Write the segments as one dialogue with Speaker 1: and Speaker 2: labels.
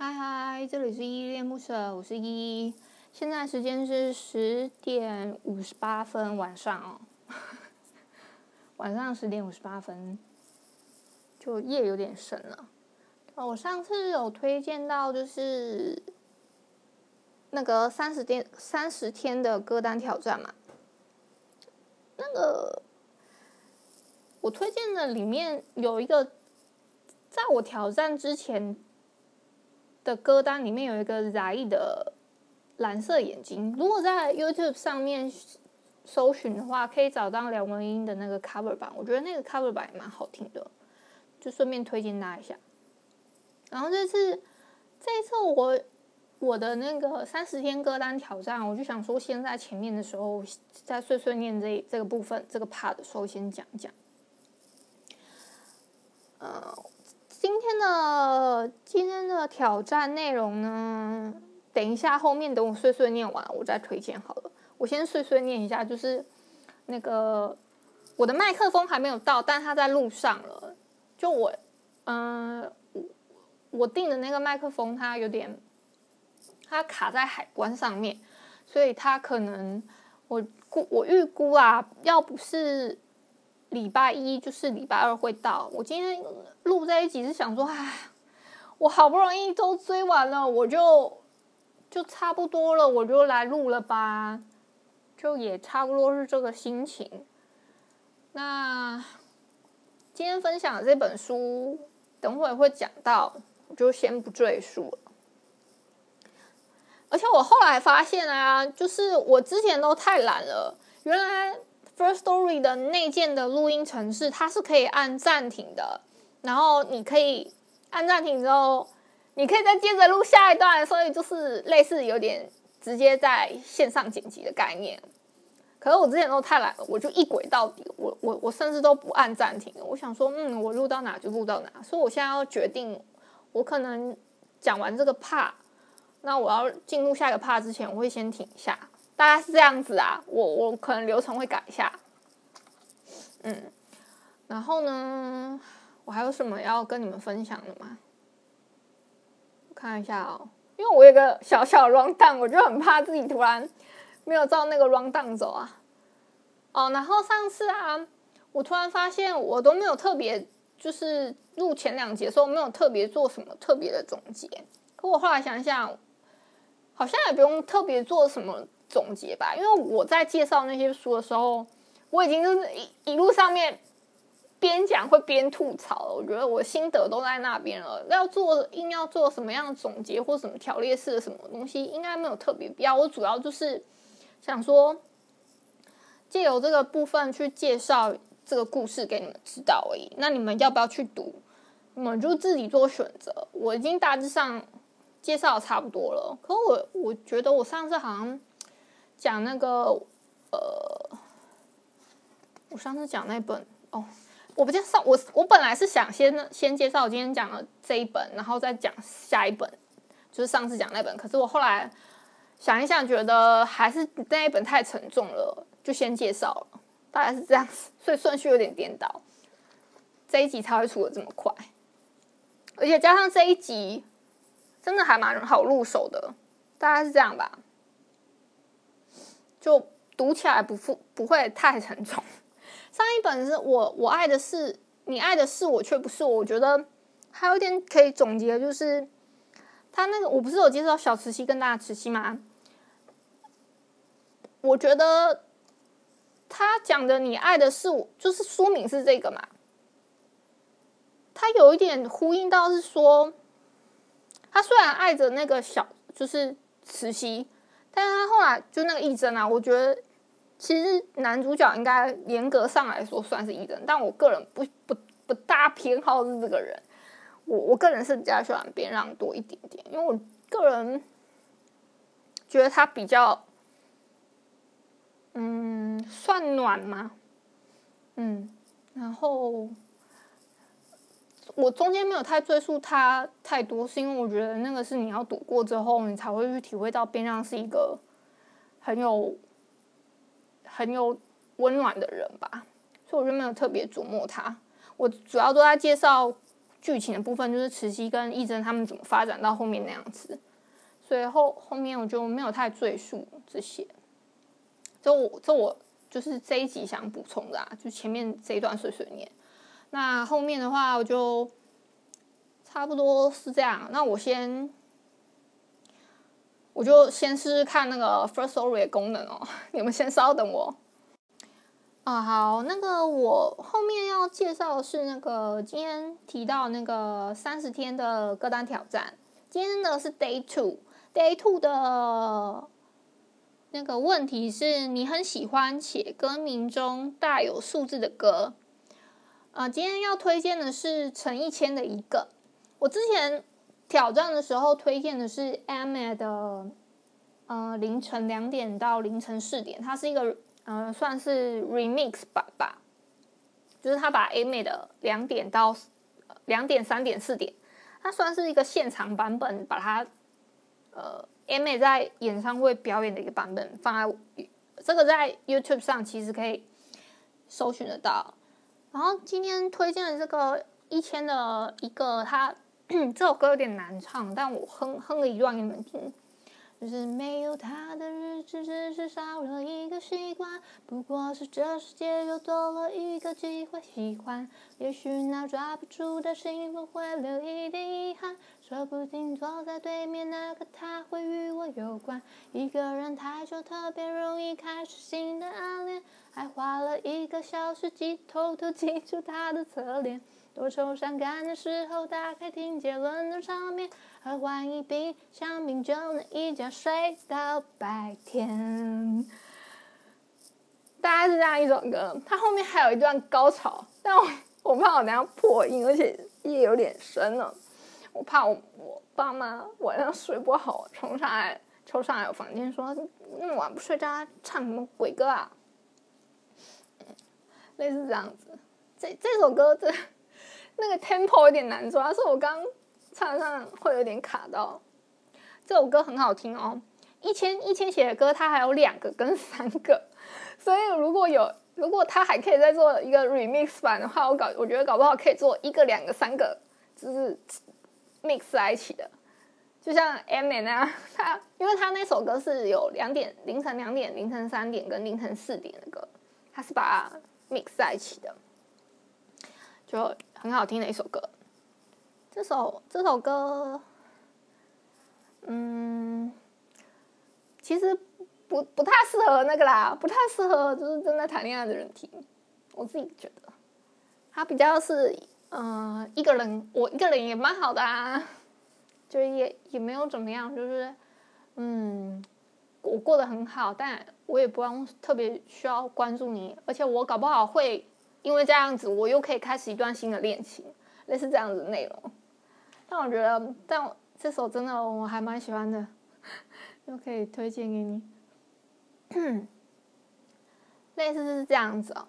Speaker 1: 嗨嗨，这里是依依恋不舍，我是依依。现在时间是十点五十八分，晚上哦，晚上十点五十八分，就夜有点深了。我上次有推荐到，就是那个三十天三十天的歌单挑战嘛。那个我推荐的里面有一个，在我挑战之前。的歌单里面有一个 z a 的蓝色眼睛，如果在 YouTube 上面搜寻的话，可以找到梁文音的那个 cover 版，我觉得那个 cover 版也蛮好听的，就顺便推荐大家一下。然后这次这一次我我的那个三十天歌单挑战，我就想说先在前面的时候，在碎碎念这这个部分这个 part 的时候先讲讲，呃。今天的今天的挑战内容呢，等一下后面等我碎碎念完，我再推荐好了。我先碎碎念一下，就是那个我的麦克风还没有到，但它在路上了。就我，嗯、呃，我订的那个麦克风，它有点它卡在海关上面，所以它可能我估我预估啊，要不是。礼拜一就是礼拜二会到。我今天录在一起是想说，哎，我好不容易都追完了，我就就差不多了，我就来录了吧，就也差不多是这个心情。那今天分享的这本书，等会会讲到，我就先不赘述了。而且我后来发现啊，就是我之前都太懒了，原来。First Story 的内建的录音程式，它是可以按暂停的，然后你可以按暂停之后，你可以再接着录下一段，所以就是类似有点直接在线上剪辑的概念。可是我之前都太懒了，我就一轨到底，我我我甚至都不按暂停。我想说，嗯，我录到哪就录到哪，所以我现在要决定，我可能讲完这个 part，那我要进入下一个 part 之前，我会先停一下。大概是这样子啊，我我可能流程会改一下，嗯，然后呢，我还有什么要跟你们分享的吗？我看一下哦，因为我有个小小的 rundown，我就很怕自己突然没有照那个 rundown 走啊。哦，然后上次啊，我突然发现我都没有特别，就是录前两节的时候没有特别做什么特别的总结，可我后来想想，好像也不用特别做什么。总结吧，因为我在介绍那些书的时候，我已经就是一一路上面边讲会边吐槽。我觉得我心得都在那边了，要做硬要做什么样的总结或什么条列式的什么东西，应该没有特别必要。我主要就是想说，借由这个部分去介绍这个故事给你们知道而已。那你们要不要去读？你们就自己做选择。我已经大致上介绍的差不多了，可我我觉得我上次好像。讲那个，呃，我上次讲那本哦，我不介绍，我我本来是想先先介绍我今天讲的这一本，然后再讲下一本，就是上次讲那本。可是我后来想一想，觉得还是那一本太沉重了，就先介绍了，大概是这样子，所以顺序有点颠倒，这一集才会出的这么快，而且加上这一集真的还蛮好入手的，大概是这样吧。就读起来不负不会太沉重。上一本是我我爱的是你爱的是我却不是我，我觉得还有一点可以总结，就是他那个我不是有介绍小慈禧跟大慈禧吗？我觉得他讲的你爱的是我，就是书名是这个嘛。他有一点呼应到是说，他虽然爱着那个小就是慈禧。但是他后来就那个义贞啊，我觉得其实男主角应该严格上来说算是义贞，但我个人不不不大偏好是这个人，我我个人是比较喜欢边让多一点点，因为我个人觉得他比较，嗯，算暖嘛，嗯，然后。我中间没有太追溯他太多，是因为我觉得那个是你要读过之后，你才会去体会到边让是一个很有很有温暖的人吧，所以我就没有特别琢磨他。我主要都在介绍剧情的部分，就是慈禧跟义珍他们怎么发展到后面那样子，所以后后面我就没有太赘述这些。这我这我就是这一集想补充的啊，就前面这一段碎碎念。那后面的话，我就差不多是这样。那我先，我就先试试看那个 First Story 的功能哦。你们先稍等我。啊，好，那个我后面要介绍的是那个今天提到那个三十天的歌单挑战。今天的是 Day Two，Day Two 的那个问题是你很喜欢写歌名中带有数字的歌。啊、今天要推荐的是陈奕谦的一个。我之前挑战的时候推荐的是 AM 的，呃，凌晨两点到凌晨四点，它是一个。呃，算是 remix 版吧，就是他把 AM 的两点到两点、三点、四点，它算是一个现场版本，把它呃 AM 在演唱会表演的一个版本放在这个在 YouTube 上其实可以搜寻得到。然后今天推荐的这个一千的一个，它 这首歌有点难唱，但我哼哼了一段给你们听。就是没有他的日子，只是少了一个习惯。不过是这世界又多了一个机会喜欢。也许那抓不住的幸福会留一点遗憾，说不定坐在对面那个他会与我有关。一个人太久，特别容易开始新的暗恋，还花了一个小时记偷偷记住他的侧脸。多愁善感的时候，打开听杰伦的唱片，喝完一瓶香槟就能一觉睡到白天。大概是这样一首歌，它后面还有一段高潮，但我我怕我等下破音，而且夜有点深了，我怕我我爸妈晚上睡不好，冲上来冲上来我房间说那么晚不睡觉，唱什么鬼歌啊？类似这样子，这这首歌这。那个 tempo 有点难抓，所以我刚唱上会有点卡到。这首歌很好听哦，一千一千写的歌，它还有两个跟三个，所以如果有如果他还可以再做一个 remix 版的话，我搞我觉得搞不好可以做一个、两个、三个，就是 mix 在一起的，就像 Aimer 那样，他因为他那首歌是有两点凌晨两点、凌晨三点跟凌晨四点的歌，他是把它 mix 在一起的，就。很好听的一首歌，这首这首歌，嗯，其实不不太适合那个啦，不太适合就是正在谈恋爱的人听。我自己觉得，他比较是，嗯、一个人，我一个人也蛮好的啊，就是也也没有怎么样，就是，嗯，我过得很好，但我也不用特别需要关注你，而且我搞不好会。因为这样子，我又可以开始一段新的恋情，类似这样子的内容。但我觉得，但我这首真的我还蛮喜欢的，又可以推荐给你。类似是这样子哦。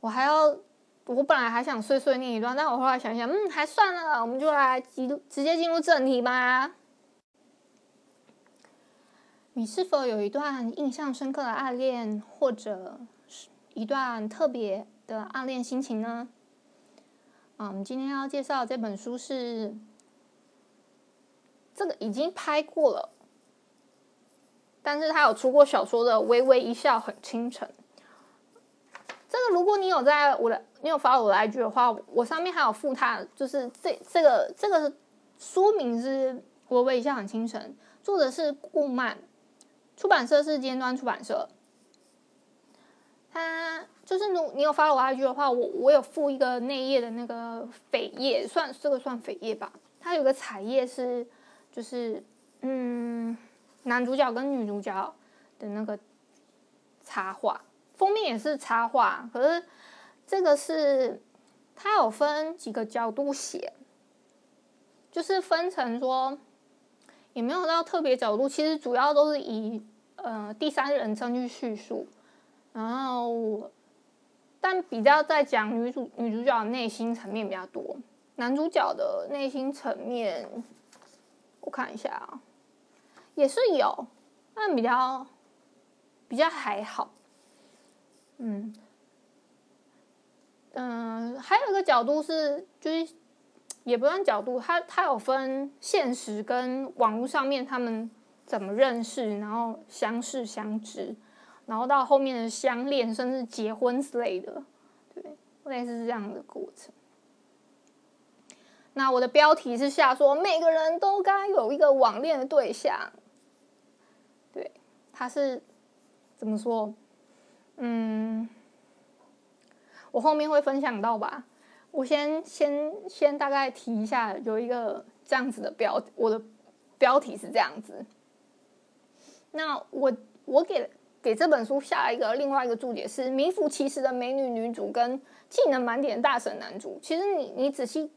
Speaker 1: 我还要，我本来还想碎碎念一段，但我后来想想，嗯，还算了，我们就来直直接进入正题吧。你是否有一段印象深刻的暗恋，或者？一段特别的暗恋心情呢？啊，我们今天要介绍这本书是这个已经拍过了，但是他有出过小说的《微微一笑很倾城》。这个如果你有在我的，你有发我的 IG 的话，我上面还有附他，就是这这个这个书名是《微微一笑很倾城》，作者是顾漫，出版社是尖端出版社。它就是，你你有发了我 IG 的话，我我有附一个内页的那个扉页，算这个算扉页吧。它有个彩页是，就是嗯，男主角跟女主角的那个插画，封面也是插画。可是这个是它有分几个角度写，就是分成说也没有到特别角度，其实主要都是以呃第三人称去叙述。然后，但比较在讲女主女主角的内心层面比较多，男主角的内心层面，我看一下啊，也是有，但比较比较还好，嗯。嗯，还有一个角度是，就是也不算角度，他他有分现实跟网络上面他们怎么认识，然后相识相知，然后到后面的相恋，甚至结婚之类的，对，类似这样的过程。那我的标题是下说，每个人都该有一个网恋的对象。对，他是怎么说？嗯，我后面会分享到吧。我先先先大概提一下，有一个这样子的标，我的标题是这样子。那我我给给这本书下一个另外一个注解是：名副其实的美女女主跟技能满点的大神男主。其实你你仔细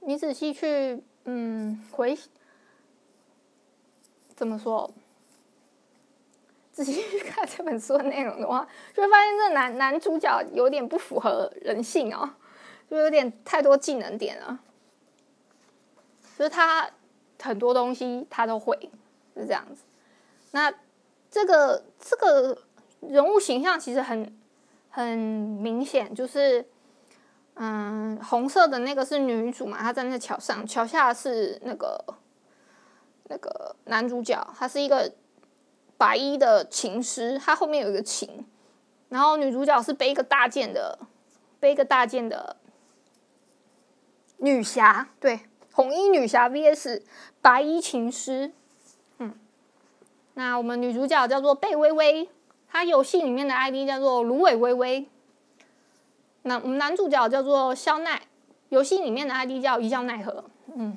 Speaker 1: 你仔细去嗯回怎么说？仔细去看这本书的内容的话，就会发现这男男主角有点不符合人性哦。就有点太多技能点了，就是他很多东西他都会，是这样子。那这个这个人物形象其实很很明显，就是嗯，红色的那个是女主嘛，她站在桥上，桥下是那个那个男主角，他是一个白衣的琴师，他后面有一个琴，然后女主角是背一个大剑的，背一个大剑的。女侠对，红衣女侠 VS 白衣琴师，那我们女主角叫做贝微微，她游戏里面的 ID 叫做芦苇微微。那我们男主角叫做肖奈，游戏里面的 ID 叫一笑奈何。嗯，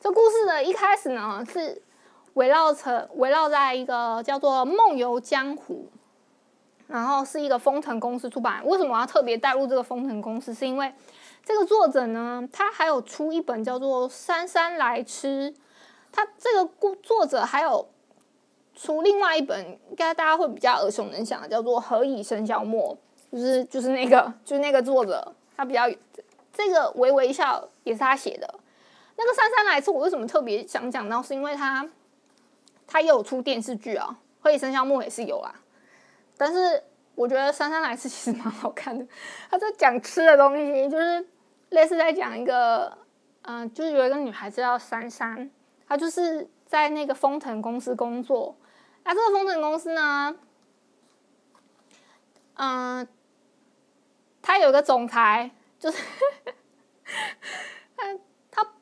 Speaker 1: 这故事的一开始呢，是围绕着围绕在一个叫做《梦游江湖》，然后是一个风腾公司出版。为什么我要特别带入这个风腾公司？是因为这个作者呢，他还有出一本叫做《姗姗来迟》，他这个故作者还有出另外一本，应该大家会比较耳熟能详的，叫做《何以笙箫默》，就是就是那个就是那个作者，他比较这个微微一笑也是他写的。那个《姗姗来迟》，我为什么特别想讲到，是因为他他也有出电视剧啊，《何以笙箫默》也是有啊，但是。我觉得《姗姗来迟》其实蛮好看的，他在讲吃的东西，就是类似在讲一个，嗯、就是有一个女孩子叫珊珊，她就是在那个风腾公司工作。那这个风腾公司呢，嗯、他有个总裁，就是 他他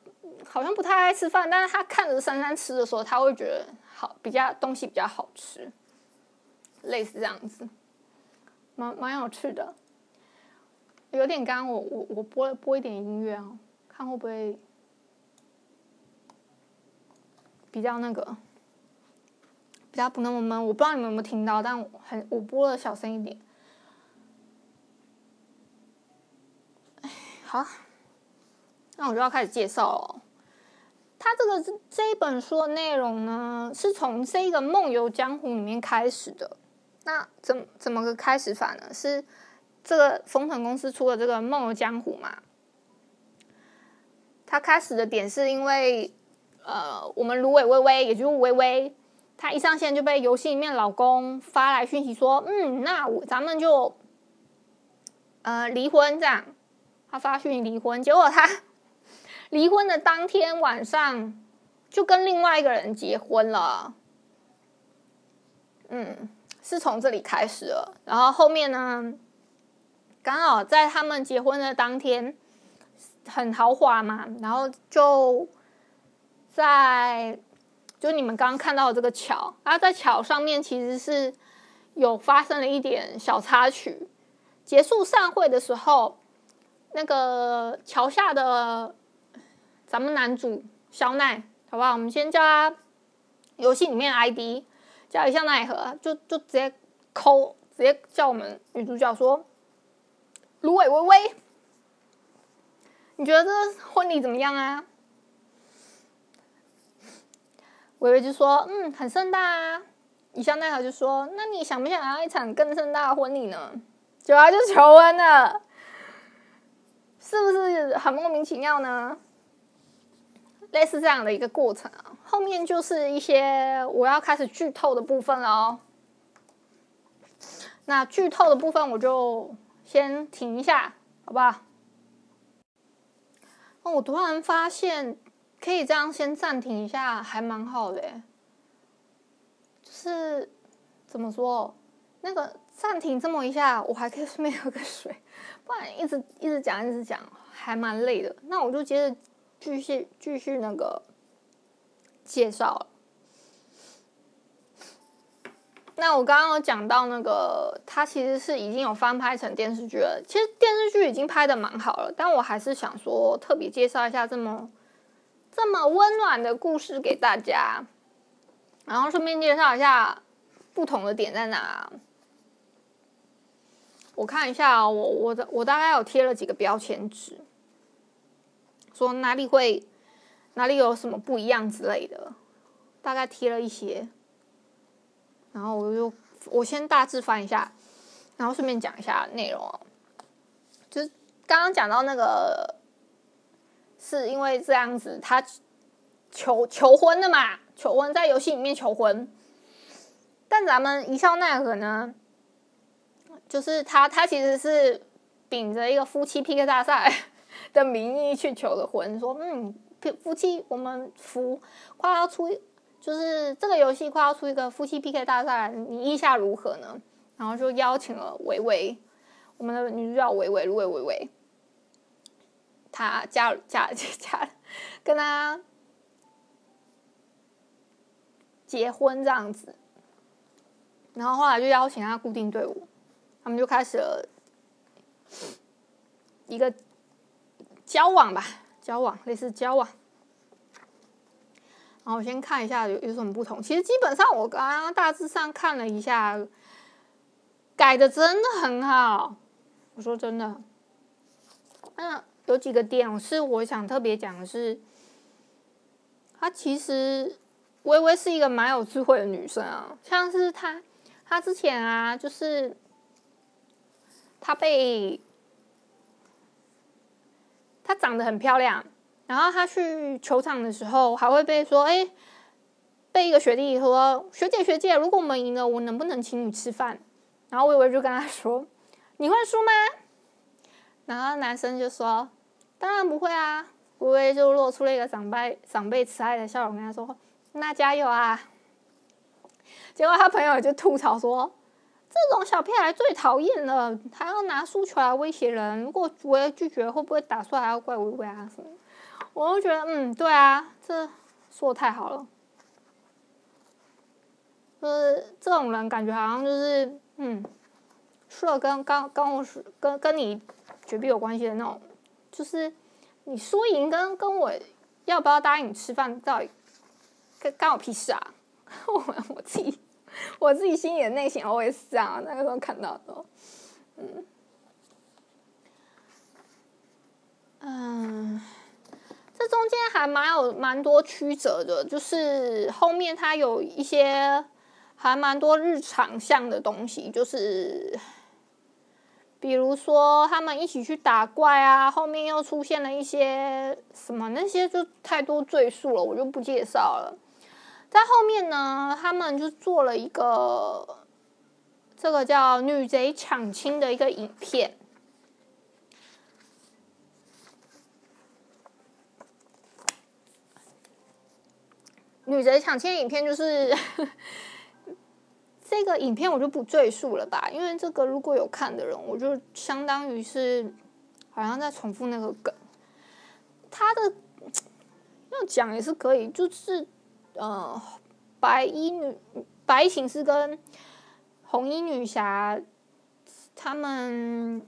Speaker 1: 好像不太爱吃饭，但是他看着珊珊吃的时候，他会觉得好，比较东西比较好吃，类似这样子。蛮蛮有趣的，有点干，我我我播播一点音乐啊，看会不会比较那个，较不那么闷。我不知道你们有没有听到，但很我播的小声一点。好，那我就要开始介绍了。他这个这一本书的内容呢，是从这个《梦游江湖》里面开始的。那怎怎么个开始法呢？是这个风腾公司出了这个《梦游江湖》嘛？他开始的点是因为，呃，我们芦苇微微，也就是微微，他一上线就被游戏里面老公发来讯息说，嗯，那我咱们就，呃，离婚这样。他发讯离婚，结果他离婚的当天晚上就跟另外一个人结婚了。嗯。是从这里开始了，然后后面呢，刚好在他们结婚的当天，很豪华嘛，然后就在就你们刚刚看到的这个桥，然后在桥上面其实是有发生了一点小插曲。结束散会的时候，那个桥下的咱们男主肖奈，好不好？我们先叫他游戏里面 ID。叫一下奈何，就就直接抠，直接叫我们女主角说：“芦苇微微，你觉得这个婚礼怎么样啊？”微微就说：“嗯，很盛大啊。”一笑奈何就说：“那你想不想要一场更盛大的婚礼呢？”就啊，就求婚了，是不是很莫名其妙呢？类似这样的一个过程啊，后面就是一些我要开始剧透的部分了哦。那剧透的部分我就先停一下，好不好？哦，我突然发现可以这样先暂停一下，还蛮好的。就是怎么说，那个暂停这么一下，我还可以顺便喝个水，不然一直一直讲一直讲，还蛮累的。那我就接着继续继续那个介绍了。那我刚刚有讲到那个，它其实是已经有翻拍成电视剧了。其实电视剧已经拍的蛮好了，但我还是想说特别介绍一下这么这么温暖的故事给大家，然后顺便介绍一下不同的点在哪。我看一下哦，我我的我大概有贴了几个标签纸，说哪里会哪里有什么不一样之类的，大概贴了一些。然后我就我先大致翻一下，然后顺便讲一下内容。就是刚刚讲到那个，是因为这样子，他求求婚的嘛，求婚在游戏里面求婚。但咱们一笑奈何呢？就是他他其实是秉着一个夫妻 PK 大赛 的名义去求的婚，说嗯，夫妻我们夫快要出。就是这个游戏快要出一个夫妻 PK 大赛，你意下如何呢？然后就邀请了维维，我们的女主角维维，芦苇维维，他加加 加，跟他结婚这样子，然后后来就邀请他固定队伍，他们就开始了一个交往吧，交往类似交往。然后我先看一下有有什么不同。其实基本上我刚刚大致上看了一下，改的真的很好。我说真的，嗯有几个点是我想特别讲的是，她其实微微是一个蛮有智慧的女生啊。像是她，她之前啊，就是她被她长得很漂亮。然后她去球场的时候，还会被说：“哎，被一个学弟说，学姐学姐，如果我们赢了，我能不能请你吃饭？”然后微微就跟他说：“你会输吗？”然后男生就说：“当然不会啊。”微微就露出了一个长辈长辈慈爱的笑容，跟他说：“那加油啊！”结果他朋友就吐槽说：“这种小屁孩最讨厌了，还要拿输球来威胁人。如果微微拒绝，会不会打出来要怪微微啊什么？”我就觉得，嗯，对啊，这说的太好了。就是这种人，感觉好像就是，嗯，输了跟刚刚我是跟跟你绝壁有关系的那种，就是你输赢跟跟我要不要答应你吃饭，到底干干我屁事啊？我我自己我自己心里的内心，我也是这样。那个时候看到的，嗯嗯。这中间还蛮有蛮多曲折的，就是后面它有一些还蛮多日常向的东西，就是比如说他们一起去打怪啊，后面又出现了一些什么，那些就太多赘述了，我就不介绍了。在后面呢，他们就做了一个这个叫“女贼抢亲”的一个影片。女贼抢亲影片就是 这个影片，我就不赘述了吧，因为这个如果有看的人，我就相当于是好像在重复那个梗。他的要讲也是可以，就是呃，白衣女白衣骑士跟红衣女侠他们。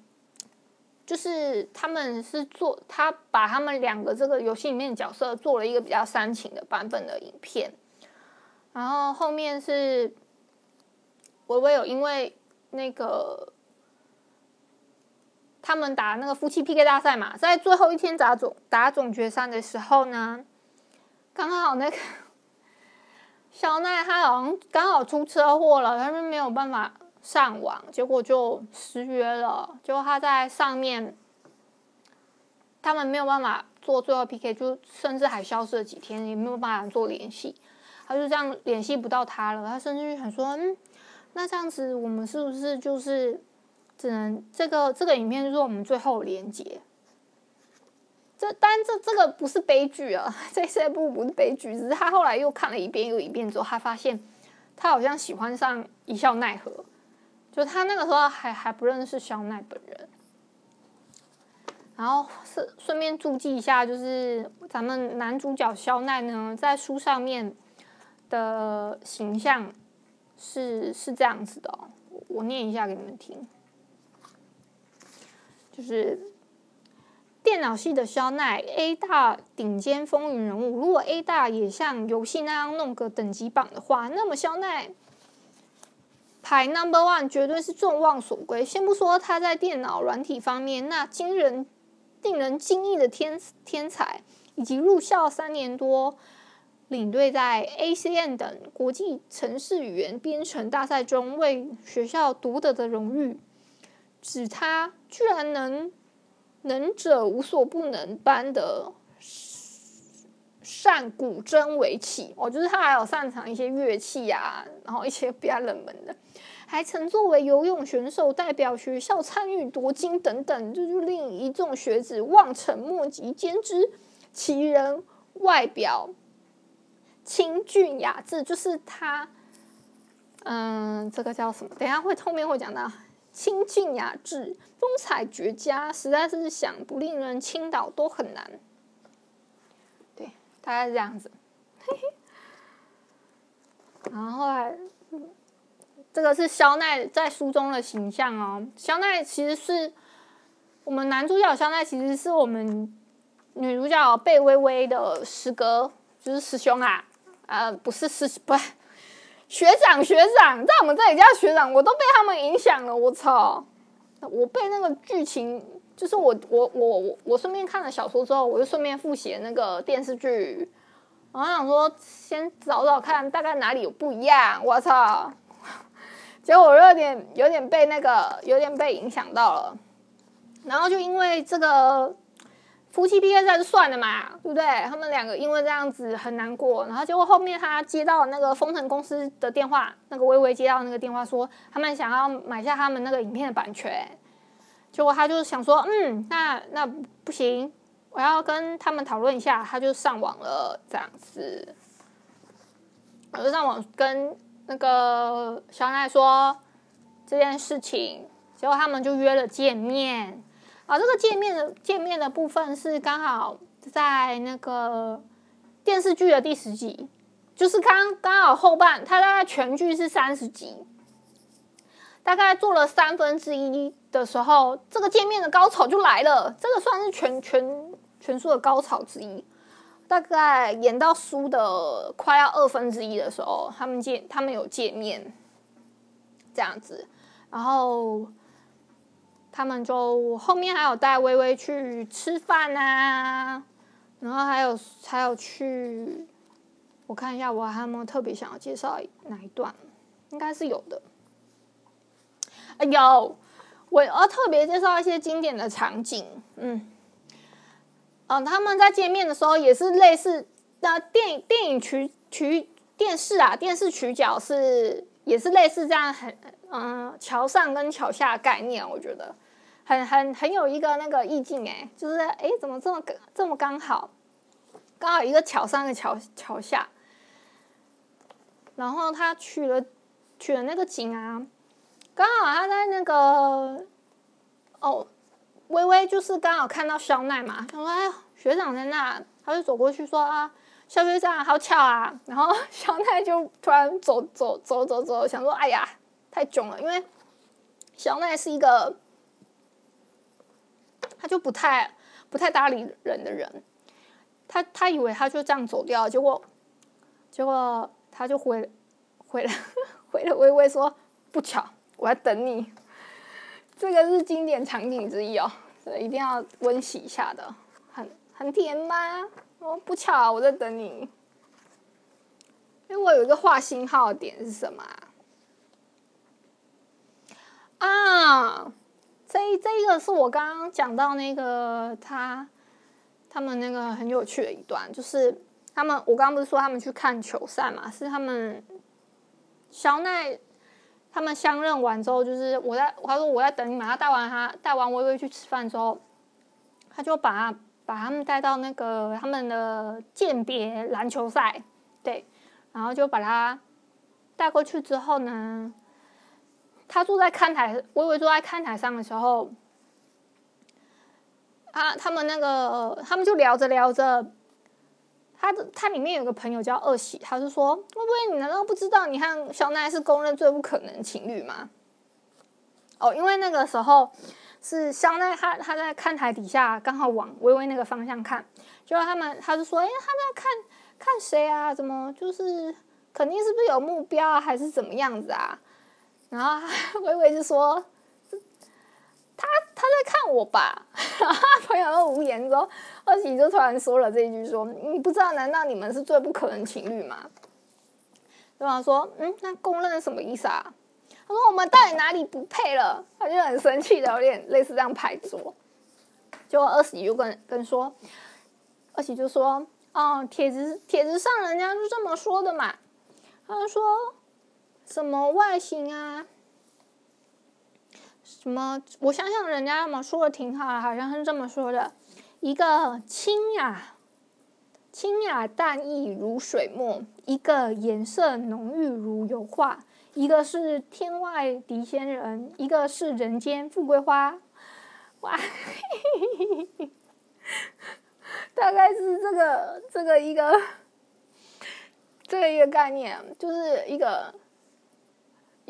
Speaker 1: 就是他们是做，他把他们两个这个游戏里面的角色做了一个比较煽情的版本的影片，然后后面是微微有因为那个他们打那个夫妻 PK 大赛嘛，在最后一天打总打总决赛的时候呢，刚好那个小奈他好像刚好出车祸了，他是没有办法。上网，结果就失约了。结果他在上面，他们没有办法做最后 PK，就甚至还消失了几天，也没有办法做联系。他就这样联系不到他了。他甚至就想说：“嗯，那这样子，我们是不是就是只能这个这个影片就是我们最后连接？”这但这这个不是悲剧啊，这这部不是悲剧，只是他后来又看了一遍又一遍之后，他发现他好像喜欢上一笑奈何，就他那个时候还还不认识肖奈本人。然后是顺便注记一下，就是咱们男主角肖奈呢，在书上面的形象是是这样子的哦，我念一下给你们听，就是电脑系的肖奈，A 大顶尖风云人物。如果 A 大也像游戏那样弄个等级榜的话，那么肖奈排 Number One 绝对是众望所归。先不说他在电脑软体方面那惊人。令人惊异的天天才，以及入校三年多，领队在 ACM 等国际城市语言编程大赛中为学校夺得的荣誉，指他居然能能者无所不能般的善古筝围棋哦，就是他还有擅长一些乐器啊，然后一些比较冷门的。还曾作为游泳选手代表学校参与夺金等等，这就令一众学子望尘莫及。兼之其人外表清俊雅致，就是他，嗯，这个叫什么？等一下会后面会讲到，清俊雅致，风采绝佳，实在是想不令人倾倒都很难。对，大概是这样子。嘿嘿，然后后来。这个是肖奈在书中的形象哦。肖奈其实是我们男主角，肖奈其实是我们女主角贝微微的师哥，就是师兄啊。呃，不是师，不是学长，学长在我们这里叫学长，我都被他们影响了。我操！我被那个剧情，就是我我我我我顺便看了小说之后，我就顺便复习那个电视剧。我想说，先找找看，大概哪里有不一样。我操！结果我有点有点被那个有点被影响到了，然后就因为这个夫妻 PK 赛就算了嘛，对不对？他们两个因为这样子很难过，然后结果后面他接到那个风腾公司的电话，那个微微接到那个电话说他们想要买下他们那个影片的版权，结果他就想说，嗯，那那不行，我要跟他们讨论一下，他就上网了，这样子，我就上网跟。那个小奈说这件事情，结果他们就约了见面。啊，这个界面的界面的部分是刚好在那个电视剧的第十集，就是刚刚好后半，他大概全剧是三十集，大概做了三分之一的时候，这个界面的高潮就来了。这个算是全全全书的高潮之一。大概演到书的快要二分之一的时候，他们见他们有见面，这样子，然后他们就后面还有带微微去吃饭啊，然后还有还有去，我看一下我还有没有特别想要介绍哪一段，应该是有的，哎有，我要特别介绍一些经典的场景，嗯。嗯，他们在见面的时候也是类似那电影电影取取电视啊，电视取角是也是类似这样很嗯桥上跟桥下概念，我觉得很很很有一个那个意境哎，就是哎怎么这么这么刚好，刚好一个桥上一个桥桥下，然后他取了取了那个景啊，刚好他在那个哦。微微就是刚好看到肖奈嘛，他说：“哎，学长在那。”他就走过去说：“啊，肖学长，好巧啊！” 然后 肖奈就突然走走走走走，想说：“哎呀，太囧了！”因为小奈是一个他就不太不太搭理人的人，他他以为他就这样走掉，结果结果他就回回了 回了微微说：“不巧，我在等你。”这个是经典场景之一哦，所以一定要温习一下的，很很甜吗？哦，不巧，我在等你。因为我有一个画星号的点是什么啊？啊，这这一个是我刚刚讲到那个他他们那个很有趣的一段，就是他们我刚刚不是说他们去看球赛嘛？是他们小奈。他们相认完之后，就是我在，他说我在等你嘛。他带完他带完微微去吃饭之后，他就把把他们带到那个他们的鉴别篮球赛，对，然后就把他带过去之后呢，他坐在看台，微微坐在看台上的时候，啊，他们那个他们就聊着聊着。他的他里面有个朋友叫二喜，他就说：“微微你难道不知道你和肖奈是公认最不可能情侣吗？”哦，因为那个时候是肖奈他他在看台底下刚好往微微那个方向看，就他们他就说：“哎，他在看看谁啊？怎么就是肯定是不是有目标啊，还是怎么样子啊？”然后 微微就说。他他在看我吧，然后朋友都无言之后，二喜就突然说了这一句说：“你不知道，难道你们是最不可能情侣吗？”对方说：“嗯，那公认什么意思啊？”他说：“我们到底哪里不配了？”他就很生气的，有点类似这样拍桌。结果二喜就跟跟说，二喜就说：“哦，帖子帖子上人家就这么说的嘛。”他就说：“什么外形啊？”什么？我想想，人家嘛说的挺好，好像是这么说的：一个清雅、清雅淡逸如水墨，一个颜色浓郁如油画，一个是天外谍仙人，一个是人间富贵花。哇，大概是这个这个一个这个一个概念，就是一个。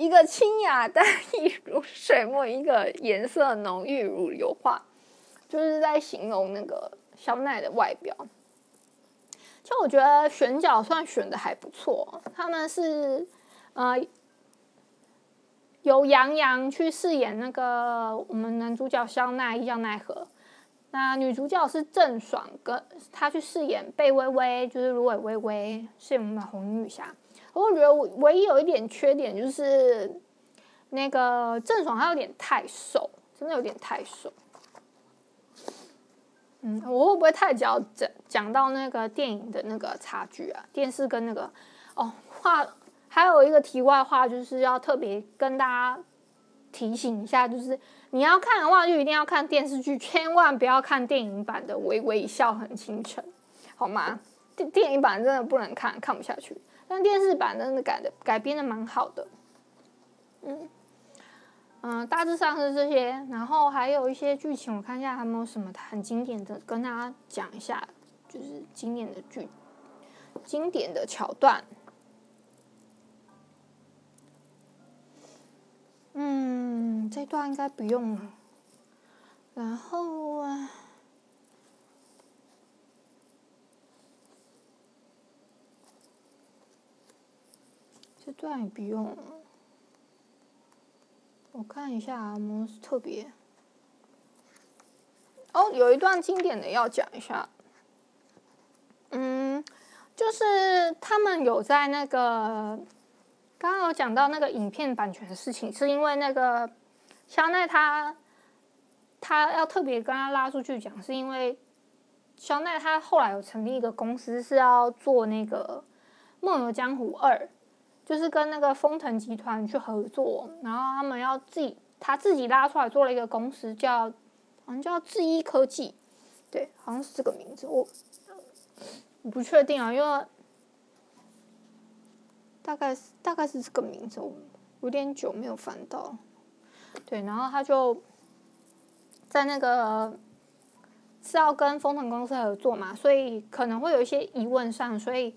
Speaker 1: 一个清雅淡逸如水墨，一个颜色浓郁如油画，就是在形容那个肖奈的外表。就我觉得选角算选的还不错，他们是呃由杨洋去饰演那个我们男主角肖奈伊叫奈何，那女主角是郑爽，跟她去饰演贝微微，就是芦苇微微，是我们的红衣女侠。我觉得我唯一有一点缺点就是，那个郑爽她有点太瘦，真的有点太瘦。嗯，我会不会太讲讲讲到那个电影的那个差距啊？电视跟那个哦话，还有一个题外话，就是要特别跟大家提醒一下，就是你要看的话，就一定要看电视剧，千万不要看电影版的《微微一笑很倾城》，好吗？电电影版真的不能看，看不下去。但电视版真的改的改编的蛮好的，嗯嗯，大致上是这些，然后还有一些剧情，我看一下还有没有什么很经典的，跟大家讲一下，就是经典的剧，经典的桥段。嗯，这段应该不用了，然后啊。这段也不用，我看一下有没有特别。哦，有一段经典的要讲一下。嗯，就是他们有在那个刚刚有讲到那个影片版权的事情，是因为那个肖奈他他要特别跟他拉出去讲，是因为肖奈他后来有成立一个公司，是要做那个《梦游江湖二》。就是跟那个风腾集团去合作，然后他们要自己，他自己拉出来做了一个公司，叫好像叫智一科技，对，好像是这个名字，我我不确定啊，因为大概是大概是这个名字，我有点久没有翻到，对，然后他就在那个是要跟风腾公司合作嘛，所以可能会有一些疑问上，所以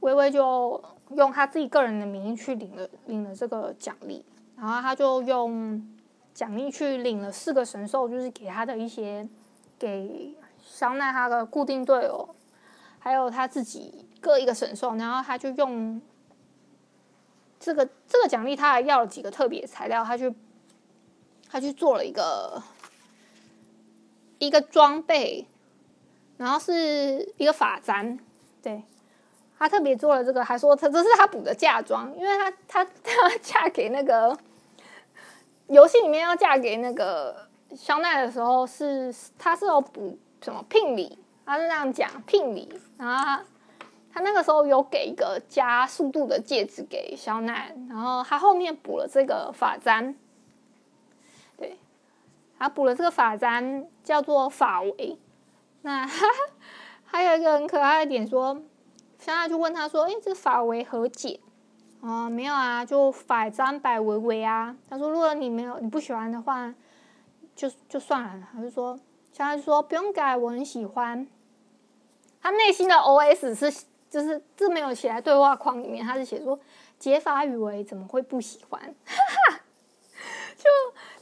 Speaker 1: 微微就。用他自己个人的名义去领了领了这个奖励，然后他就用奖励去领了四个神兽，就是给他的一些给肖奈他的固定队友，还有他自己各一个神兽，然后他就用这个这个奖励，他还要了几个特别材料，他去他去做了一个一个装备，然后是一个发簪，对。他特别做了这个，还说他这是他补的嫁妆，因为他他他要嫁给那个游戏里面要嫁给那个肖奈的时候是，他是要补什么聘礼，他是这样讲聘礼，然后他那个时候有给一个加速度的戒指给肖奈，然后他后面补了这个发簪，对，他补了这个发簪叫做发围，那哈 哈还有一个很可爱的点说，香奈就问他说：“哎，这法为何解？”哦，没有啊，就百战百维维啊。他说：“如果你没有你不喜欢的话，就就算了。”他就说：“香奈说不用改，我很喜欢。”他内心的 OS 是，就是这没有写在对话框里面，他是写说：“解法与为怎么会不喜欢？” 哈哈，就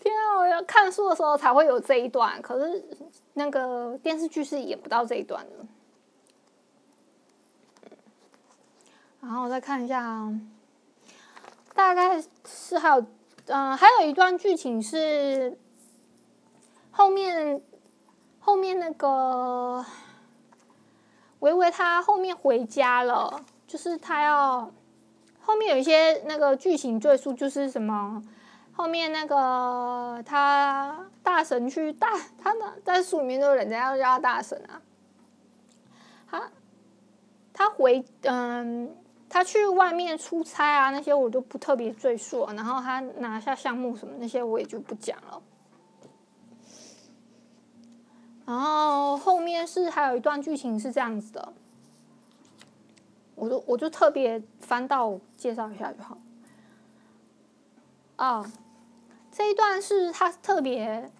Speaker 1: 天啊！我要看书的时候才会有这一段，可是那个电视剧是演不到这一段的。然后再看一下，大概是还有，嗯、呃，还有一段剧情是后面后面那个。微微他后面回家了，就是他要后面有一些那个剧情赘述，就是什么后面那个他大神去大他的在书里面都人家要叫他大神啊，他他回嗯他去外面出差啊那些我就不特别赘述，然后他拿下项目什么那些我也就不讲了。然后后面是还有一段剧情是这样子的，我就我就特别翻到介绍一下就好。啊，这一段是他特别，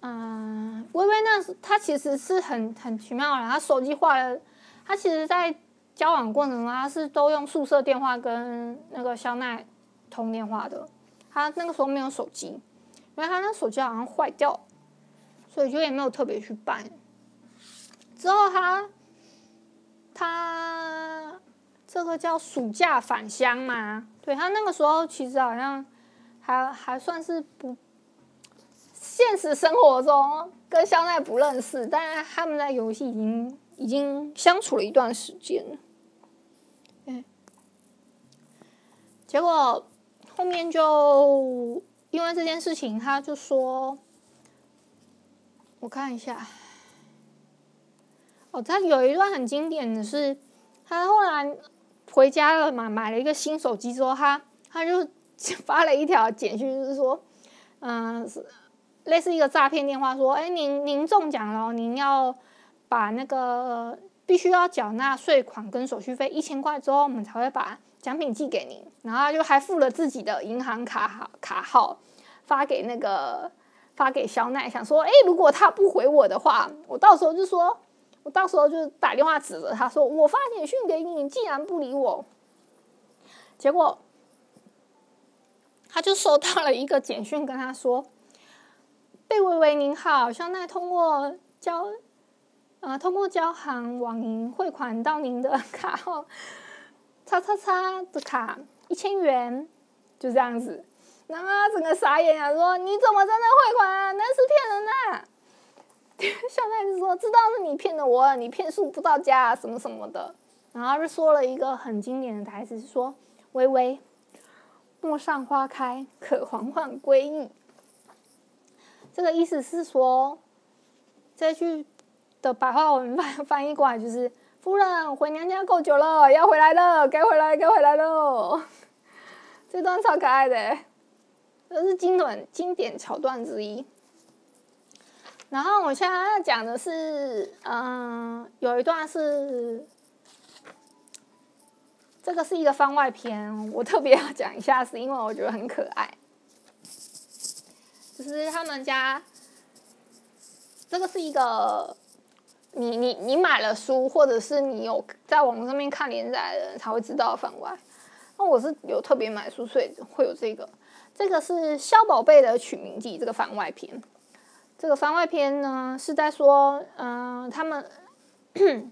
Speaker 1: 嗯，微微那是他其实是很很奇妙的，他手机坏了，他其实在交往过程中他是都用宿舍电话跟那个肖奈通电话的，他那个时候没有手机，因为他那手机好像坏掉。所以就也没有特别去办。之后他他这个叫暑假返乡嘛，对，他那个时候其实好像还还算是不现实生活中跟肖奈不认识，但是他们在游戏已经已经相处了一段时间了。嗯，结果后面就因为这件事情，他就说。我看一下，哦，他有一段很经典的是，他后来回家了嘛，买了一个新手机之后，他他就发了一条简讯，就是说，嗯、类似一个诈骗电话，说，哎，您您中奖了，您要把那个必须要缴纳税款跟手续费一千块之后，我们才会把奖品寄给您，然后就还付了自己的银行卡号卡号发给那个。发给肖奈，想说，哎，如果他不回我的话，我到时候就说，我到时候就打电话指着他说，我发简讯给你，你竟然不理我。结果，他就收到了一个简讯，跟他说：“贝微微您好，肖奈通过交，呃，通过交行网银汇款到您的 卡号，叉叉叉的卡一千元，就这样子。”然后整个傻眼啊，说：“你怎么真的汇款啊？那是骗人的啊！”小奈就说：“知道是你骗的我，你骗术不到家，什么什么的。”然后就说了一个很经典的台词，是说：“微微，陌上花开，可缓缓归意。”这个意思是说，这句的白话文翻 翻译过来就是：“夫人回娘家够久了，要回来了，该回来该回来喽。”这段超可爱的。这是经典经典桥段之一。然后我现在要讲的是，嗯，有一段是，这个是一个番外篇，我特别要讲一下，是因为我觉得很可爱。就是他们家，这个是一个，你你你买了书，或者是你有在网上面看连载的人才会知道番外。那我是有特别买书，所以会有这个。这个是《肖宝贝的取名记》这个番外篇。这个番外篇呢是在说，嗯、他们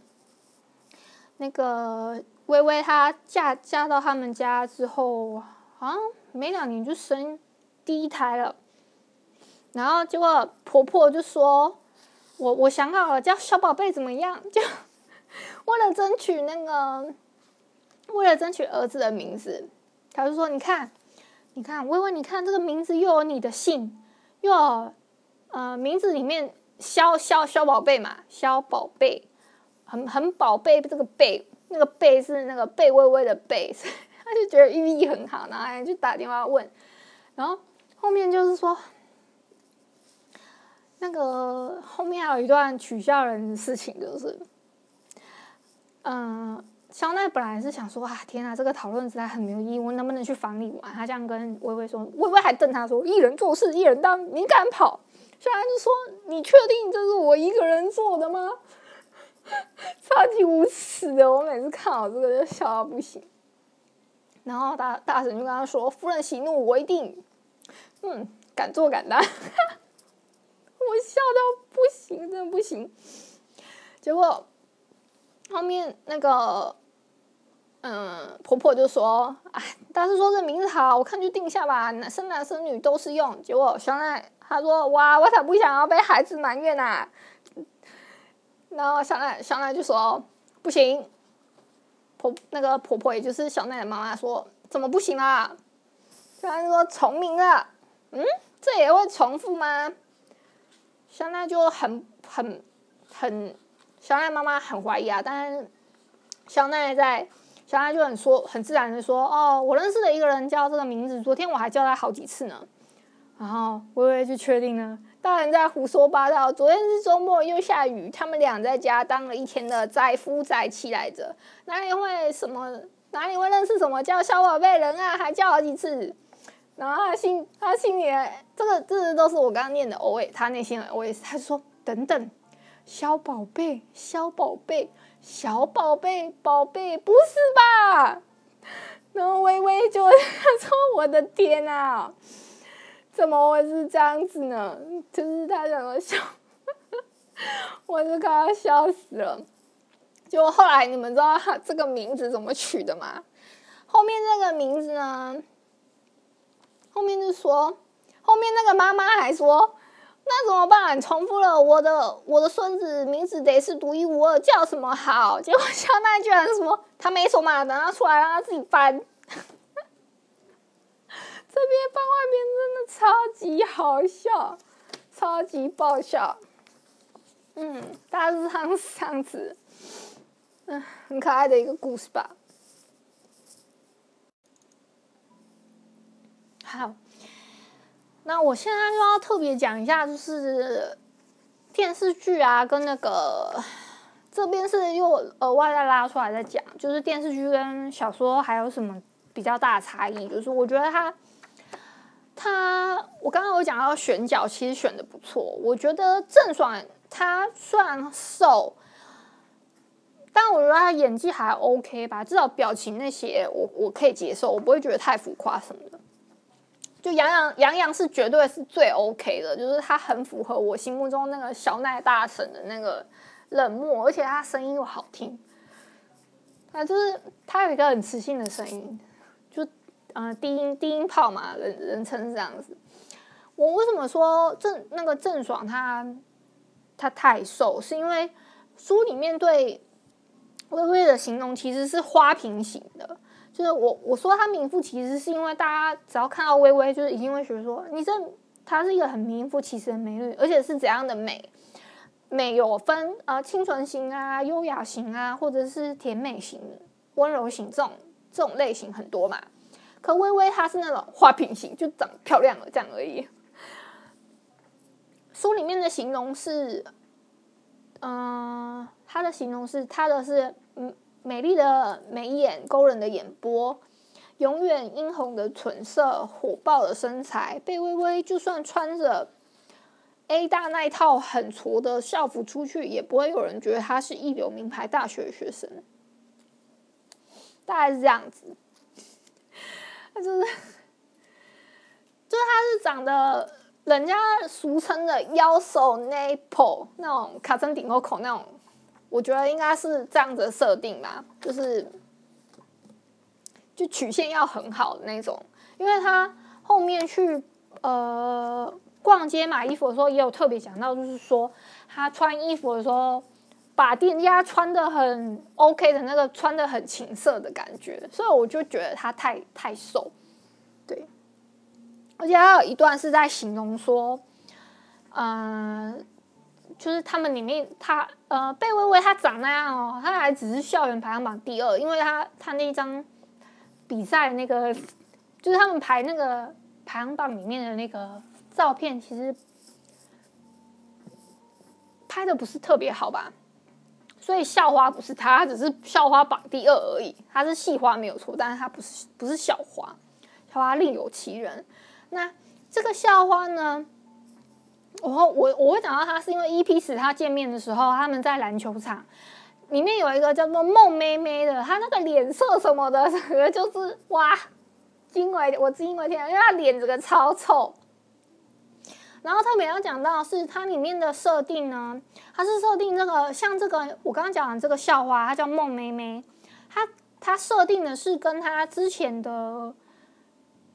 Speaker 1: 那个微微她嫁嫁到他们家之后，好像没两年就生第一胎了。然后结果婆婆就说：“我我想好了，叫小宝贝怎么样？”就为了争取那个，为了争取儿子的名字，他就说：“你看。”你看，微微，你看这个名字又有你的姓，又有呃名字里面萧萧萧宝贝嘛，萧宝贝，很很宝贝这个贝，那个贝是那个贝微微的贝，他就觉得寓意很好，然后还就打电话问，然后后面就是说，那个后面还有一段取笑人的事情，就是，嗯、肖奈本来是想说啊，天啊，这个讨论实在很没有意义，我能不能去房里玩？他这样跟微微说，微微还瞪他说，一人做事一人当，你敢跑？肖奈就说，你确定这是我一个人做的吗？超级无耻的，我每次看到这个就笑到不行。然后大大婶就跟他说：“夫人息怒，我一定，嗯，敢做敢当。”我笑到不行，真的不行。结果后面那个，嗯，婆婆就说：“哎，大师说这名字好，我看就定下吧，生男生女都适用。”结果小奈她说：“哇，我才不想要被孩子埋怨呐。”然后小奈小奈就说：“不行。”婆那个婆婆也就是小奈的妈妈说：“怎么不行啊？”小奈说：“重名了。”嗯，这也会重复吗？香奈就很很很，香奈妈妈很怀疑啊。但是香奈在香奈就很说很自然的说：“哦，我认识的一个人叫这个名字，昨天我还叫他好几次呢。”然后微微就确定了。大人在胡说八道。昨天是周末，又下雨，他们俩在家当了一天的载夫载妻来着，哪里会什么？哪里会认识什么叫小宝贝人啊？还叫好几次。然后他心，他心里这个字、这个、都是我刚刚念的。哦喂，他内心的 OS，他说：等等，小宝贝，小宝贝，小宝贝，宝贝，不是吧？然后微微就他说：我的天啊！怎么会是这样子呢？就是他两个笑，我就快要笑死了。就后来你们知道他这个名字怎么取的吗？后面这个名字呢？后面就说，后面那个妈妈还说，那怎么办？重复了我的我的孙子名字得是独一无二，叫什么好？结果小奈居然说他没手嘛，等他出来让他自己翻。这边番外篇真的超级好笑，超级爆笑。嗯，大致上是这样子，嗯，很可爱的一个故事吧。好，那我现在就要特别讲一下，就是电视剧啊，跟那个这边是又额外再拉出来再讲，就是电视剧跟小说还有什么比较大的差异，就是我觉得它。他，我刚刚有讲到选角，其实选的不错。我觉得郑爽她虽然瘦，但我觉得他演技还 OK 吧，至少表情那些我我可以接受，我不会觉得太浮夸什么的。就杨洋，杨洋是绝对是最 OK 的，就是他很符合我心目中那个小奈大婶的那个冷漠，而且他声音又好听，他就是他有一个很磁性的声音。就呃，低音低音炮嘛，人人称是这样子。我为什么说郑那个郑爽他他太瘦？是因为书里面对微微的形容其实是花瓶型的。就是我我说她名副其实，是因为大家只要看到微微，就是一定会觉得说，你这她是一个很名副其实的美女，而且是怎样的美？美有分呃清纯型啊、优雅型啊，或者是甜美型、温柔型这种这种类型很多嘛。可微微她是那种花瓶型，就长漂亮了这样而已。书里面的形容是，嗯、她的形容是她的是嗯美丽的眉眼，勾人的眼波，永远殷红的唇色，火爆的身材。贝微微就算穿着 A 大那一套很矬的校服出去，也不会有人觉得她是一流名牌大学的学生。大概是这样子。就是，就是他是长得人家俗称的妖兽 nipple 那种卡森顶后口那种，我觉得应该是这样子设定吧，就是就曲线要很好的那种，因为他后面去呃逛街买衣服的时候，也有特别讲到，就是说他穿衣服的时候。把店家穿的很 OK 的那个穿的很情色的感觉，所以我就觉得他太太瘦，对。而且还有一段是在形容说，嗯、就是他们里面他呃贝微微他长那样哦，他还只是校园排行榜第二，因为他他那一张比赛那个就是他们排那个排行榜里面的那个照片，其实拍的不是特别好吧，所以校花不是他，他只是校花榜第二而已。他是系花没有错，但是他不是不是校花，校花另有其人。那这个校花呢？我我我会讲到他，是因为 EP 十他见面的时候，他们在篮球场里面有一个叫做梦妹妹的，她那个脸色什么的，整 个就是哇，惊为我惊为天，因为她脸整个超臭。然后特别要讲到是它里面的设定呢，它是设定这个像这个我刚刚讲的这个校花，她叫梦妹妹，她她设定的是跟她之前的，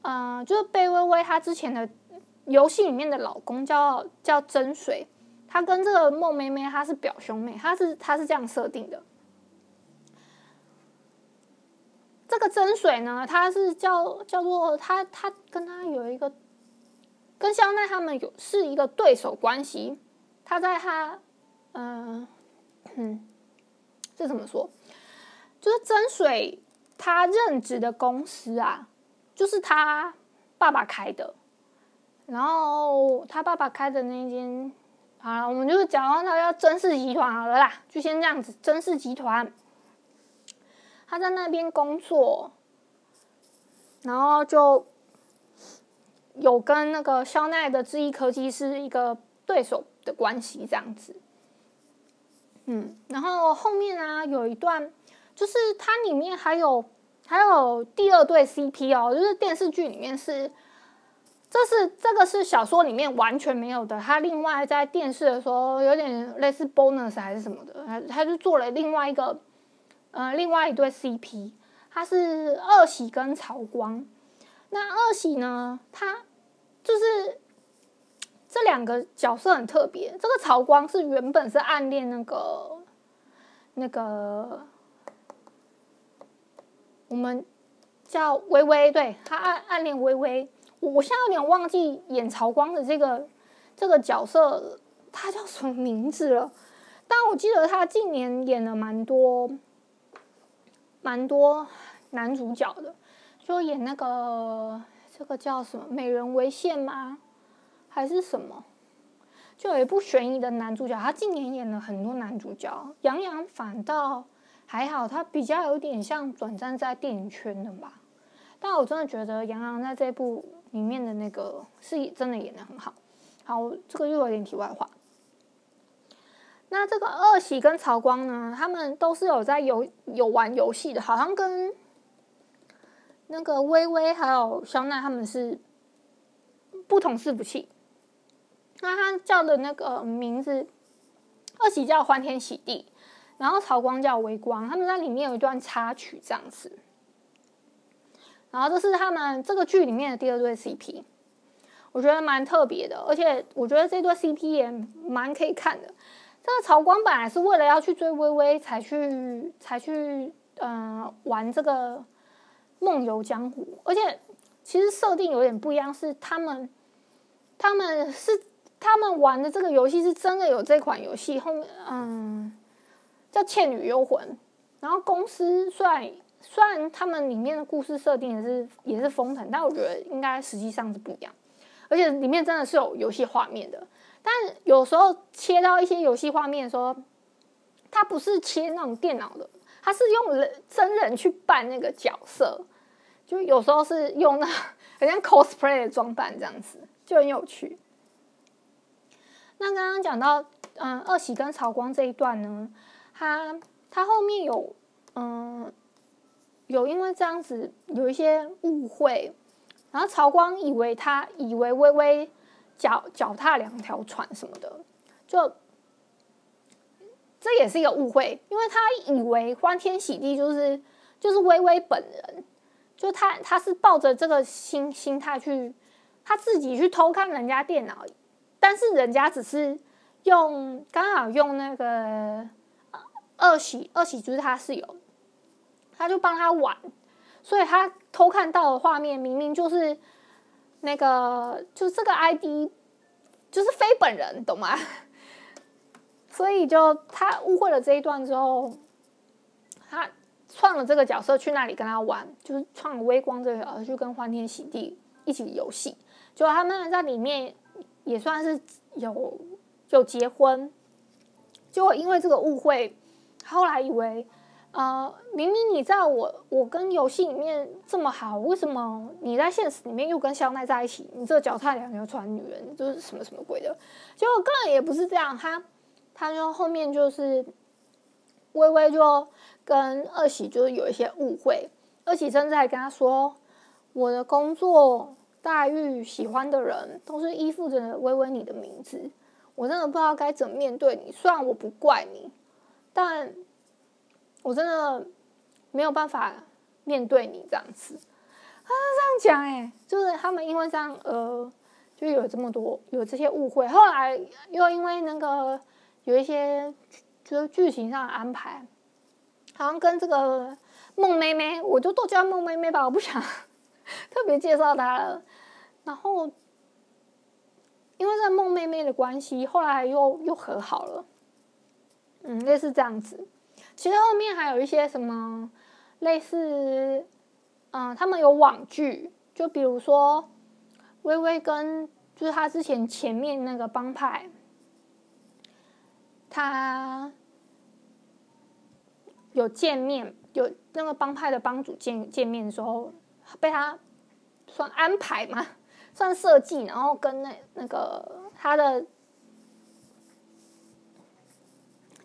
Speaker 1: 嗯、呃，就是贝微微她之前的。游戏里面的老公叫叫真水，他跟这个梦妹妹她是表兄妹，他是他是这样设定的。这个真水呢，他是叫叫做他他跟他有一个跟香奈他们有是一个对手关系。他在他嗯嗯，这怎么说？就是真水他任职的公司啊，就是他爸爸开的。然后他爸爸开的那间，好了，我们就是讲到他叫真氏集团好了啦，就先这样子。真氏集团，他在那边工作，然后就有跟那个肖奈的智易科技是一个对手的关系，这样子。嗯，然后后面啊有一段，就是它里面还有还有第二对 CP 哦，就是电视剧里面是。这是这个是小说里面完全没有的，他另外在电视的时候有点类似 bonus 还是什么的，他他就做了另外一个，呃，另外一对 CP，他是二喜跟曹光。那二喜呢，他就是这两个角色很特别。这个曹光是原本是暗恋那个那个我们叫微微，对，他暗暗恋微微。我现在有点忘记演曹光的这个这个角色，他叫什么名字了？但我记得他近年演了蛮多蛮多男主角的，就演那个这个叫什么《美人为馅》吗？还是什么？就有一部悬疑的男主角，他近年演了很多男主角。杨洋反倒还好，他比较有点像转战在电影圈的吧。但我真的觉得杨洋在这部。里面的那个是真的演得很好，好，这个又有点题外话。那这个二喜跟曹光呢，他们都是有在有有玩游戏的，好像跟那个微微还有肖奈他们是不同伺服器。那他叫的那个名字，二喜叫欢天喜地，然后曹光叫微光，他们在里面有一段插曲这样子。然后这是他们这个剧里面的第二对 CP，我觉得蛮特别的，而且我觉得这对 CP 也蛮可以看的。这个曹光本来是为了要去追微微才去才去嗯、玩这个梦游江湖，而且其实设定有点不一样，是他们他们是他们玩的这个游戏是真的有这款游戏，后面嗯叫《倩女幽魂》，然后公司虽然。虽然他们里面的故事设定也是也是封腾，但我觉得应该实际上是不一样，而且里面真的是有游戏画面的。但有时候切到一些游戏画面的时候，它不是切那种电脑的，它是用人真人去扮那个角色，就有时候是用那好像 cosplay 的装扮这样子，就很有趣。那刚刚讲到嗯二喜跟曹光这一段呢，他他后面有嗯。有因为这样子有一些误会，然后曹光以为他以为微微脚脚踏两条船什么的，就这也是一个误会，因为他以为欢天喜地就是就是微微本人，就他他是抱着这个心心态去他自己去偷看人家电脑，但是人家只是用刚好用那个二喜二喜就是他室友。他就帮他玩，所以他偷看到的画面明明就是那个，就是这个 ID，就是非本人，懂吗？所以就他误会了这一段之后，他创了这个角色去那里跟他玩，就是创了微光这个角色去跟欢天喜地一起游戏，就他们在里面也算是有有结婚，结果因为这个误会，后来以为，呃，明明你在我我跟游戏里面这么好，为什么你在现实里面又跟肖奈在一起？你这脚踏两条船女人，就是什么什么鬼的？结果根本也不是这样，他他就后面就是微微就跟二喜就是有一些误会，二喜甚至还跟他说，我的工作待遇、喜欢的人都是依附着微微你的名字。我真的不知道该怎么面对你。虽然我不怪你，但我真的没有办法面对你这样子。他是这样讲，哎，就是他们因为这样，呃，就有这么多有这些误会。后来又因为那个有一些就是剧情上的安排，好像跟这个孟妹妹，我就都叫孟妹妹吧，我不想 特别介绍她了。然后。因为这孟妹妹的关系，后来又又和好了，嗯，类似这样子。其实后面还有一些什么类似，嗯，他们有网剧，就比如说微微跟就是他之前前面那个帮派，他有见面，有那个帮派的帮主见见面的时候，被他算安排嘛？算设计，然后跟那那个他的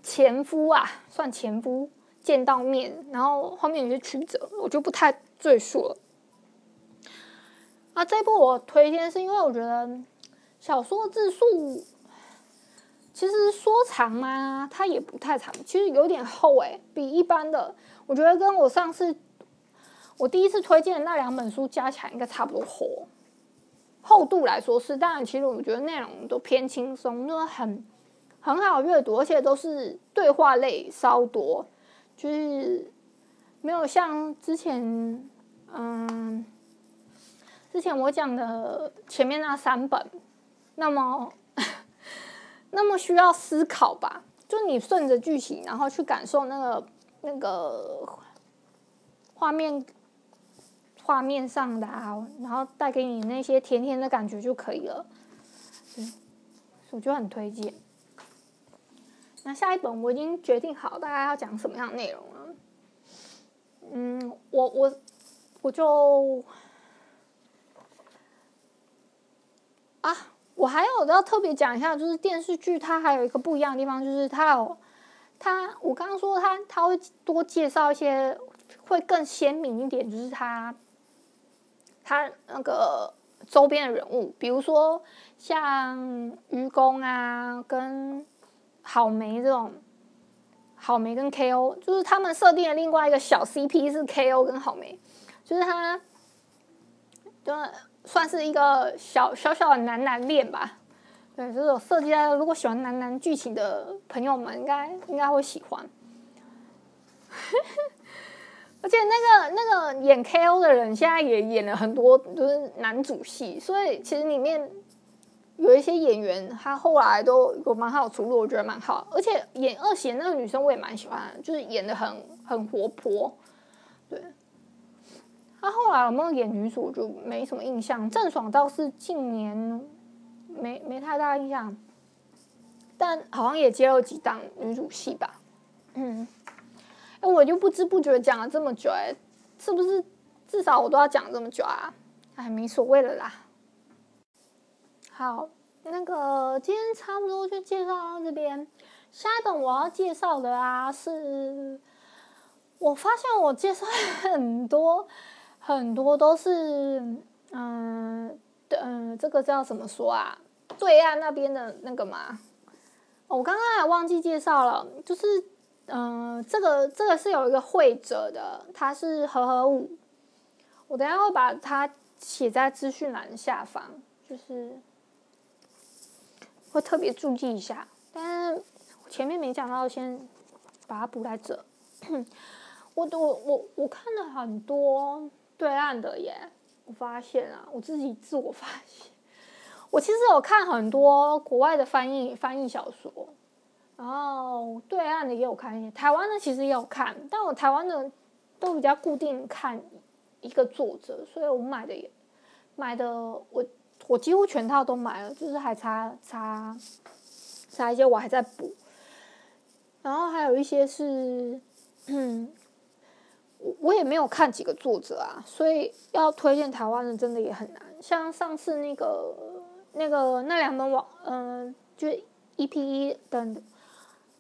Speaker 1: 前夫啊，算前夫见到面，然后后面有些曲折，我就不太赘述了。啊，这部我推荐是因为我觉得小说字数其实说长嘛，它也不太长，其实有点厚诶、欸，比一般的我觉得跟我上次我第一次推荐的那两本书加起来应该差不多厚。厚度来说是，当然，其实我觉得内容都偏轻松，就是很很好阅读，而且都是对话类稍多，就是没有像之前，嗯，之前我讲的前面那三本那么 那么需要思考吧，就你顺着剧情，然后去感受那个那个画面。画面上的啊，然后带给你那些甜甜的感觉就可以了，嗯，我就很推荐。那下一本我已经决定好大概要讲什么样的内容了，嗯，我我我就啊，我还有要特别讲一下，就是电视剧它还有一个不一样的地方，就是它有它，我刚刚说它它会多介绍一些，会更鲜明一点，就是它。他那个周边的人物，比如说像愚公啊，跟好梅这种，好梅跟 KO，就是他们设定的另外一个小 CP 是 KO 跟好梅，就是他，就算是一个小小小的男男恋吧。对，就是有设计在，如果喜欢男男剧情的朋友们，应该应该会喜欢。而且那个那个演 KO 的人，现在也演了很多，就是男主戏，所以其实里面有一些演员，他后来都有蛮好出路，我觉得蛮好。而且演二弦那个女生，我也蛮喜欢的，就是演的很很活泼。对，他后来有没有演女主，我就没什么印象。郑爽倒是近年没没太大印象，但好像也接了几档女主戏吧。嗯。哎，我就不知不觉讲了这么久，哎，是不是至少我都要讲这么久啊？哎，没所谓了啦。好，那个今天差不多就介绍到这边。下一本我要介绍的啊，是我发现我介绍很多很多都是，嗯，嗯，这个叫怎么说啊？对岸那边的那个嘛。我刚刚还忘记介绍了，就是。嗯、这个这个是有一个会者的，他是和和武，我等下会把它写在资讯栏下方，就是会特别注意一下。但是前面没讲到，先把它补在这。我我我我看了很多对岸的耶，我发现啊，我自己自我发现，我其实有看很多国外的翻译翻译小说。然后对岸的也有看一些，台湾的其实也有看，但我台湾的都比较固定看一个作者，所以我买的也买的我我几乎全套都买了，就是还差差差一些我还在补。然后还有一些是，嗯，我我也没有看几个作者啊，所以要推荐台湾的真的也很难。像上次那个那个那两本网，嗯、就 EP1 的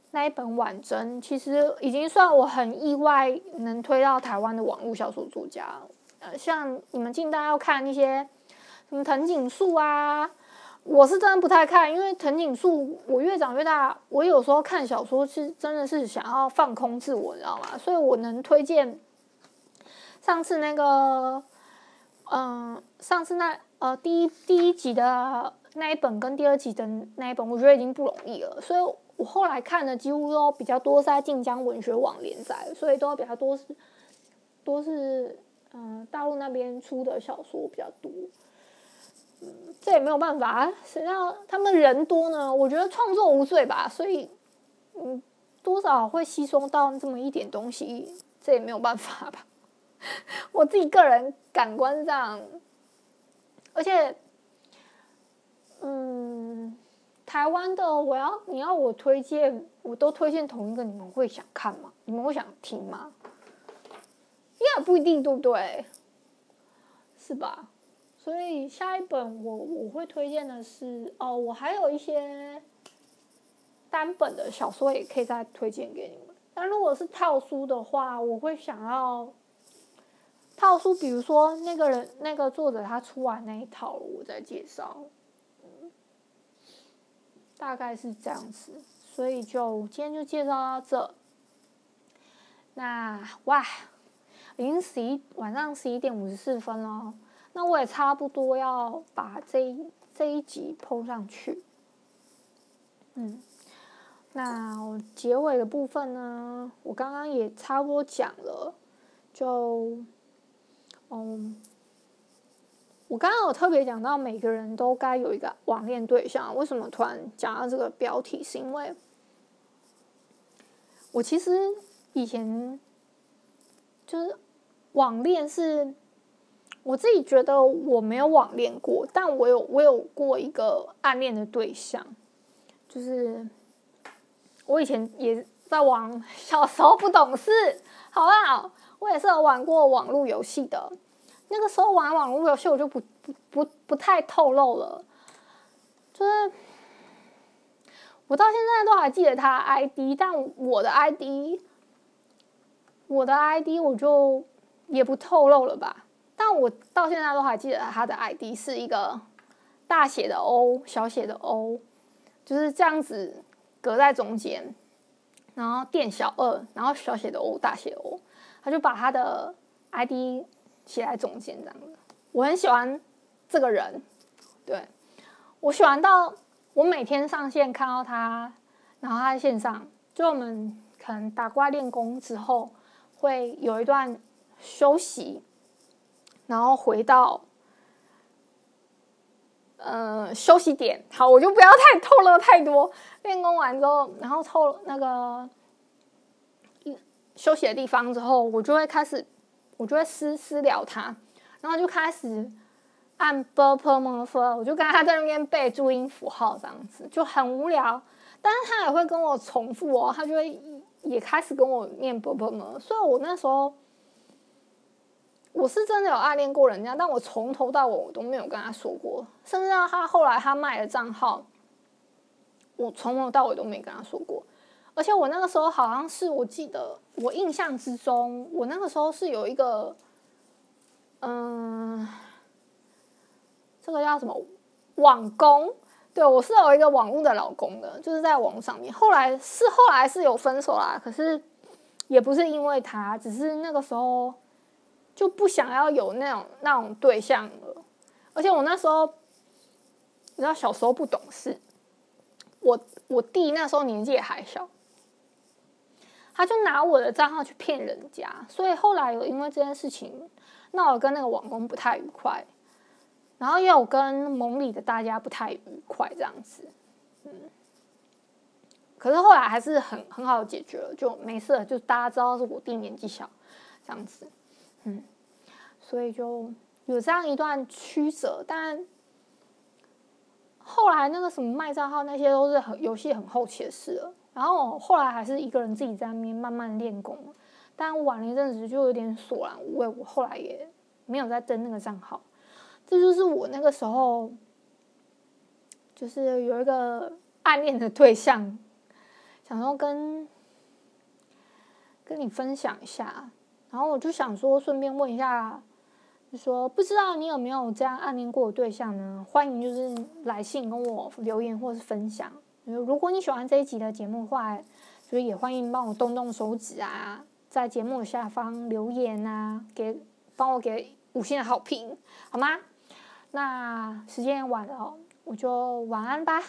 Speaker 1: 那一本婉珍，其实已经算我很意外能推到台湾的网络小说作家。呃，像你们近代要看那些什么藤井树啊。我是真的不太看，因为藤井树，我越长越大，我有时候看小说是真的是想要放空自我，你知道吗？所以我能推荐上次那个，嗯、上次那呃第一第一集的那一本跟第二集的那一本，我觉得已经不容易了。所以我后来看的几乎都比较多是在晋江文学网连载，所以都比较多是多是嗯、大陆那边出的小说比较多。这也没有办法，谁让他们人多呢？我觉得创作无罪吧，所以嗯，多少会吸收到这么一点东西，这也没有办法吧。我自己个人感官上，而且，嗯，台湾的我要你要我推荐，我都推荐同一个，你们会想看吗？你们会想听吗？应该不一定，对不对？是吧？所以下一本我我会推荐的是哦，我还有一些单本的小说也可以再推荐给你们。但如果是套书的话，我会想要套书，比如说那个人那个作者他出完那一套了，我再介绍。大概是这样子。所以就今天就介绍到这。那哇，已经十一晚上十一点五十四分了。那我也差不多要把这一这一集 PO 上去，嗯，那我结尾的部分呢，我刚刚也差不多讲了，就，嗯，我刚刚有特别讲到每个人都该有一个网恋对象，为什么突然讲到这个标题？是因为，我其实以前就是网恋是。我自己觉得我没有网恋过，但我有我有过一个暗恋的对象，就是我以前也在玩，小时候不懂事，好不好？我也是有玩过网络游戏的，那个时候玩网络游戏我就不不不不太透露了，就是我到现在都还记得他 ID，但我的 ID，我的 ID 我就也不透露了吧。但我到现在都还记得他的 ID 是一个大写的 O，小写的 O，就是这样子隔在中间，然后店小二，然后小写的 O，大写 O，他就把他的 ID 写在中间这样子。我很喜欢这个人，对，我喜欢到我每天上线看到他，然后他在线上，就我们可能打怪练功之后会有一段休息。然后回到，呃，休息点。好，我就不要太透露太多。练功完之后，然后透那个休息的地方之后，我就会开始，我就会私私聊他，然后就开始按 b p m f，我就跟他在那边背注音符号，这样子就很无聊。但是他也会跟我重复哦，他就会也开始跟我念 b p m，所以我那时候。我是真的有暗恋过人家，但我从头到尾我都没有跟他说过，甚至到他后来他卖了账号，我从头到尾都没跟他说过。而且我那个时候好像是我记得，我印象之中，我那个时候是有一个，嗯，这个叫什么网工？对，我是有一个网络的老公的，就是在网上面。后来是后来是有分手啦，可是也不是因为他，只是那个时候。就不想要有那种那种对象了，而且我那时候，你知道小时候不懂事，我我弟那时候年纪也还小，他就拿我的账号去骗人家，所以后来有因为这件事情闹得跟那个网工不太愉快，然后也有跟盟里的大家不太愉快这样子，嗯，可是后来还是很很好解决了，就没事了，就大家知道是我弟年纪小这样子。嗯，所以就有这样一段曲折，但后来那个什么卖账号那些都是很游戏很后期的事了。然后我后来还是一个人自己在那边慢慢练功，但玩了一阵子就有点索然无味，我后来也没有再登那个账号。这就是我那个时候，就是有一个暗恋的对象，想说跟跟你分享一下，然后我就想说顺便问一下。说不知道你有没有这样暗恋过的对象呢？欢迎就是来信跟我留言或是分享。如果你喜欢这一集的节目的话，所以也欢迎帮我动动手指啊，在节目下方留言啊，给帮我给五星的好评，好吗？那时间也晚了，我就晚安吧。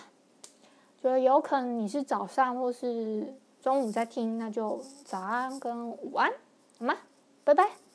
Speaker 1: 就有可能你是早上或是中午在听，那就早安跟午安，好吗？拜拜。